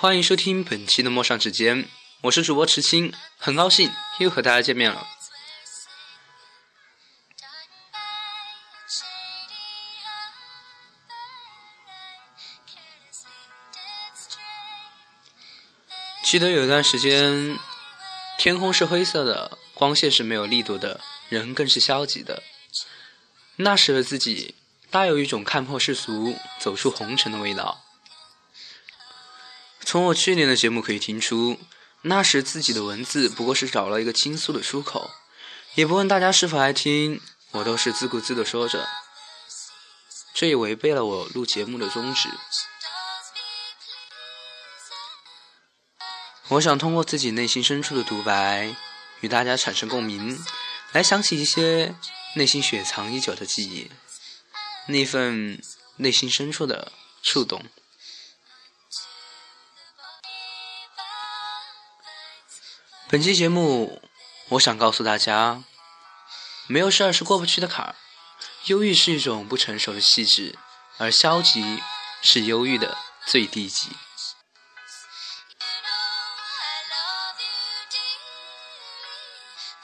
欢迎收听本期的陌上指尖，我是主播池青，很高兴又和大家见面了。记得有一段时间，天空是灰色的，光线是没有力度的，人更是消极的。那时的自己，大有一种看破世俗、走出红尘的味道。从我去年的节目可以听出，那时自己的文字不过是找了一个倾诉的出口，也不问大家是否爱听，我都是自顾自的说着。这也违背了我录节目的宗旨。我想通过自己内心深处的独白，与大家产生共鸣，来想起一些内心雪藏已久的记忆，那份内心深处的触动。本期节目，我想告诉大家，没有事儿是过不去的坎儿。忧郁是一种不成熟的气质，而消极是忧郁的最低级。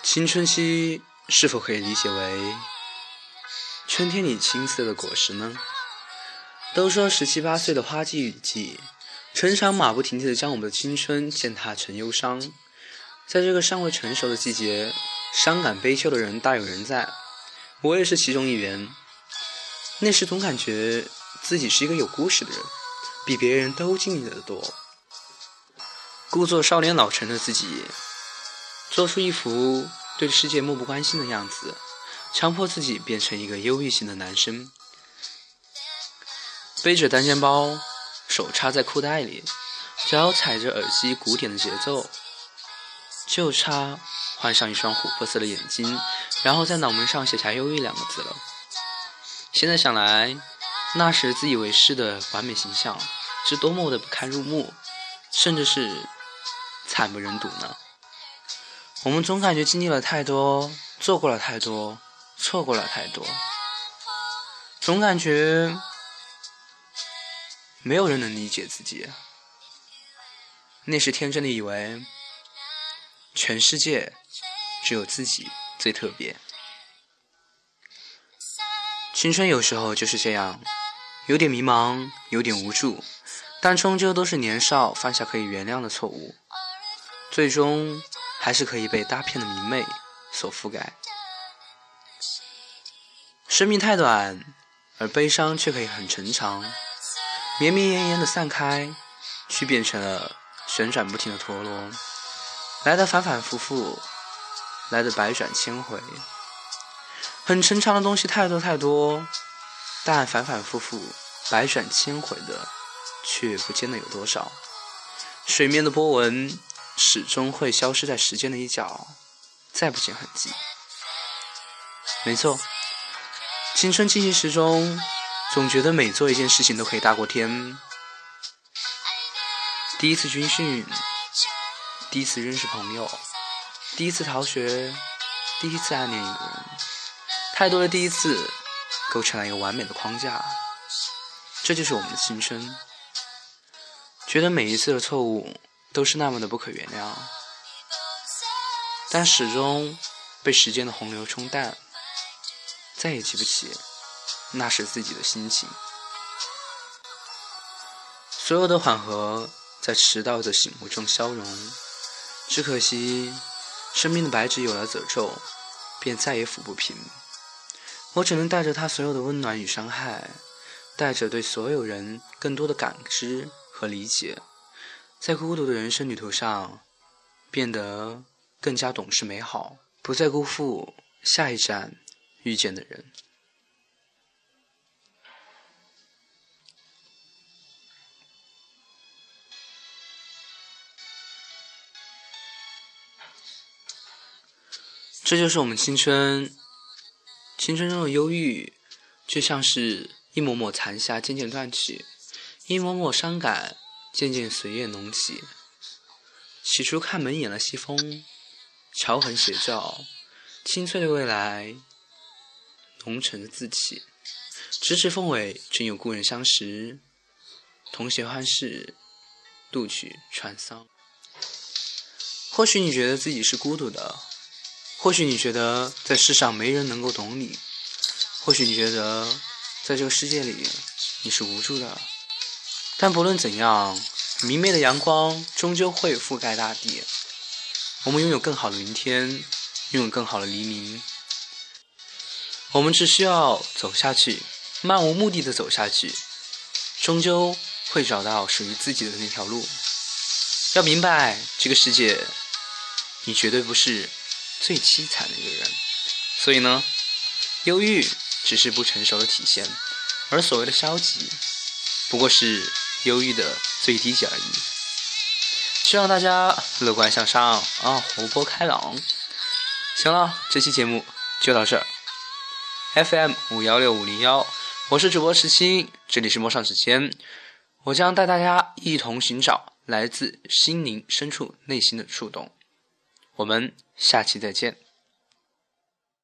青春期是否可以理解为春天里青涩的果实呢？都说十七八岁的花季雨季，成长马不停蹄的将我们的青春践踏成忧伤。在这个尚未成熟的季节，伤感悲秋的人大有人在，我也是其中一员。那时总感觉自己是一个有故事的人，比别人都经历的多。故作少年老成的自己，做出一副。对世界漠不关心的样子，强迫自己变成一个忧郁型的男生，背着单肩包，手插在裤袋里，脚踩着耳机古典的节奏，就差换上一双琥珀色的眼睛，然后在脑门上写下“忧郁”两个字了。现在想来，那时自以为是的完美形象，是多么的不堪入目，甚至是惨不忍睹呢？我们总感觉经历了太多，做过了太多，错过了太多，总感觉没有人能理解自己。那时天真的以为，全世界只有自己最特别。青春有时候就是这样，有点迷茫，有点无助，但终究都是年少犯下可以原谅的错误，最终。还是可以被大片的明媚所覆盖。生命太短，而悲伤却可以很沉长，绵绵延延的散开，却变成了旋转不停的陀螺，来的反反复复，来的百转千回。很沉长的东西太多太多，但反反复复、百转千回的，却不见得有多少。水面的波纹。始终会消失在时间的一角，再不见痕迹。没错，青春进行时中，总觉得每做一件事情都可以大过天。第一次军训，第一次认识朋友，第一次逃学，第一次暗恋一个人，太多的第一次，构成了一个完美的框架。这就是我们的青春。觉得每一次的错误。都是那么的不可原谅，但始终被时间的洪流冲淡，再也记不起那时自己的心情。所有的缓和在迟到的醒悟中消融，只可惜生命的白纸有了褶皱，便再也抚不平。我只能带着他所有的温暖与伤害，带着对所有人更多的感知和理解。在孤独的人生旅途上，变得更加懂事美好，不再辜负下一站遇见的人。这就是我们青春，青春中的忧郁，就像是一抹抹残霞渐渐断去，一抹抹伤感。渐渐随月浓起，起初看门掩了西风，桥痕斜照，清脆的未来，浓沉的自起。咫尺凤尾，真有故人相识，同携欢事，渡去沧桑。或许你觉得自己是孤独的，或许你觉得在世上没人能够懂你，或许你觉得在这个世界里你是无助的。但不论怎样，明媚的阳光终究会覆盖大地。我们拥有更好的明天，拥有更好的黎明。我们只需要走下去，漫无目的的走下去，终究会找到属于自己的那条路。要明白，这个世界。你绝对不是最凄惨的一个人，所以呢，忧郁只是不成熟的体现，而所谓的消极，不过是忧郁的最低级而已。希望大家乐观向上啊，活泼开朗。行了，这期节目就到这儿。FM 五幺六五零幺，我是主播石青，这里是陌上指尖，我将带大家一同寻找来自心灵深处内心的触动。我们下期再见。